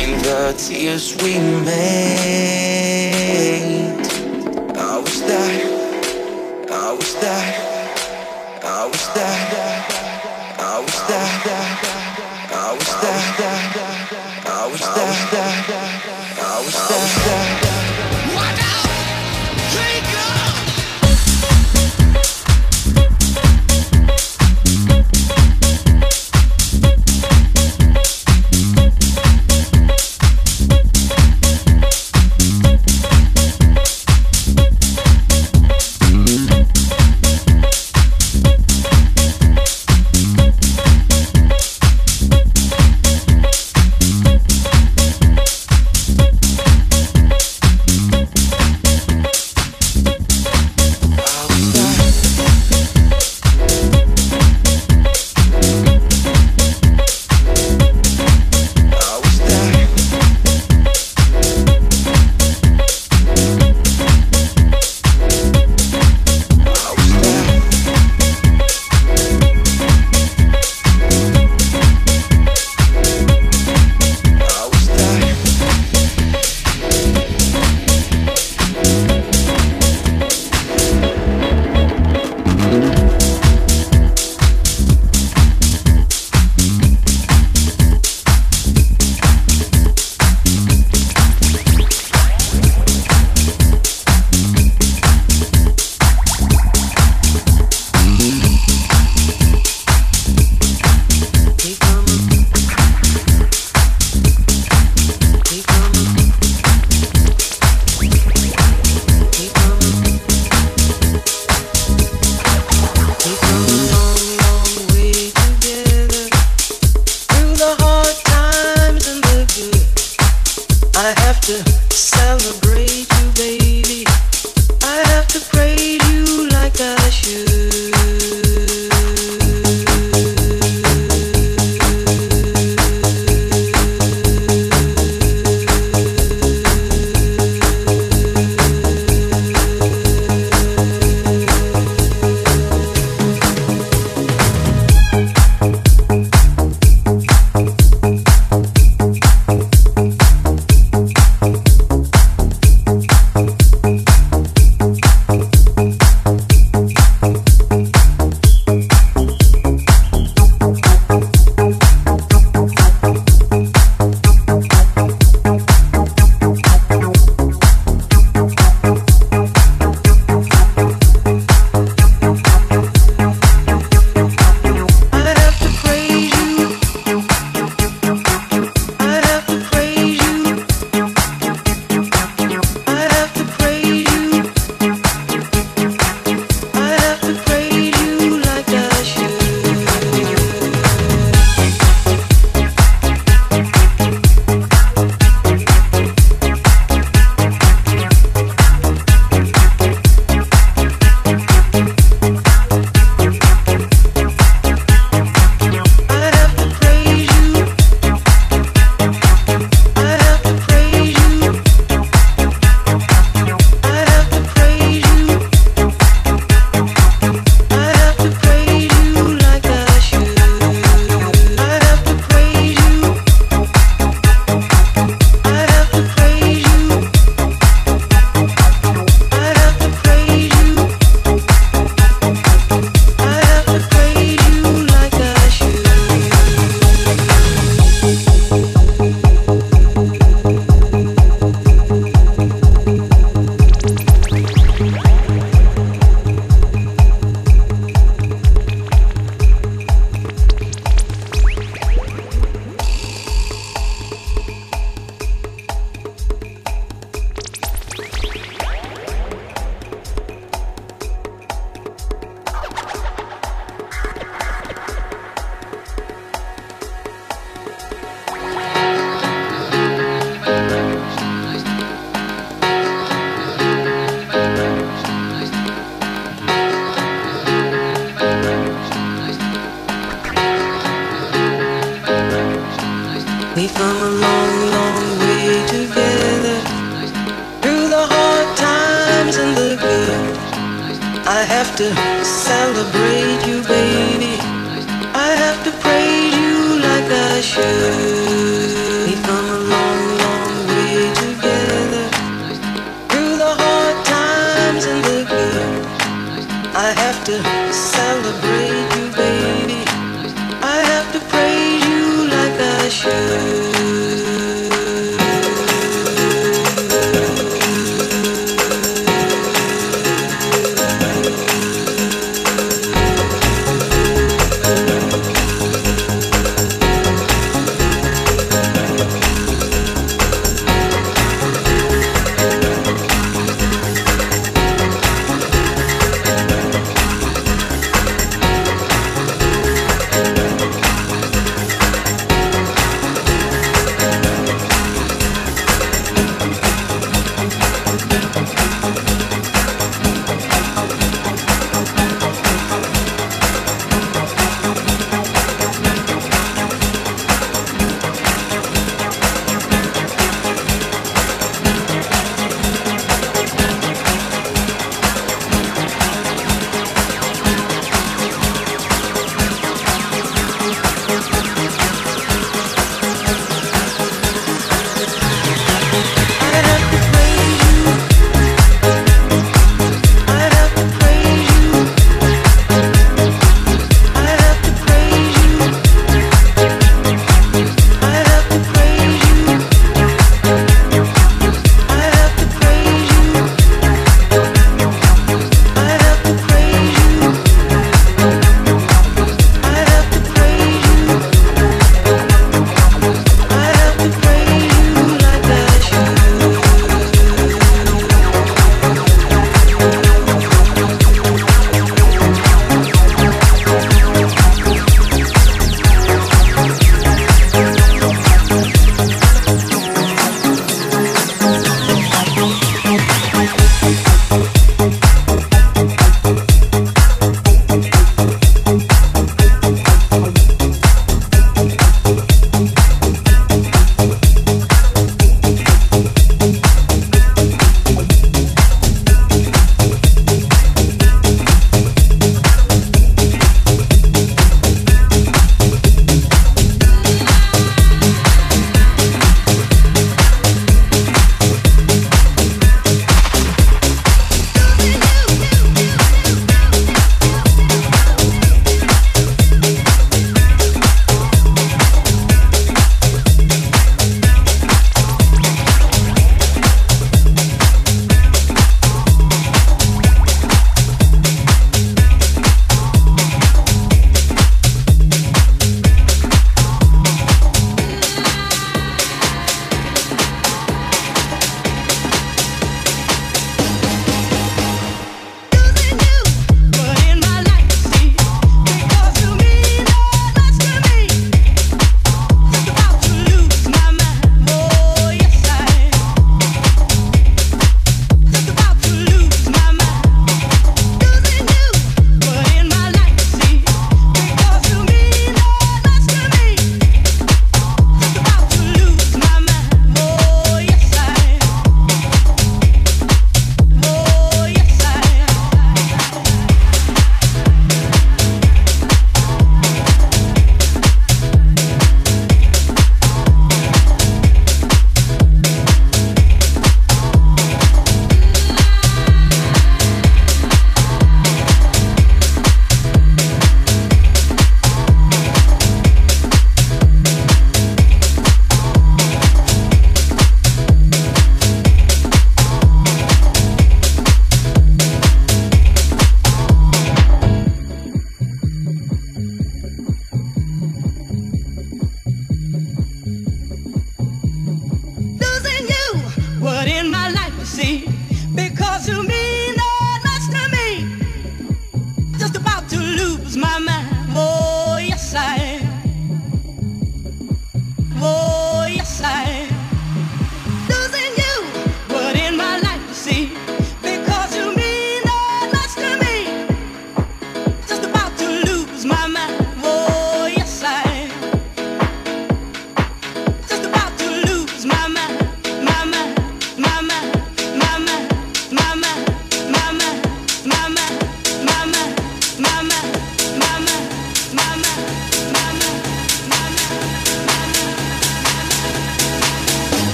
behind the tears we made. I was that, I was that, I was that.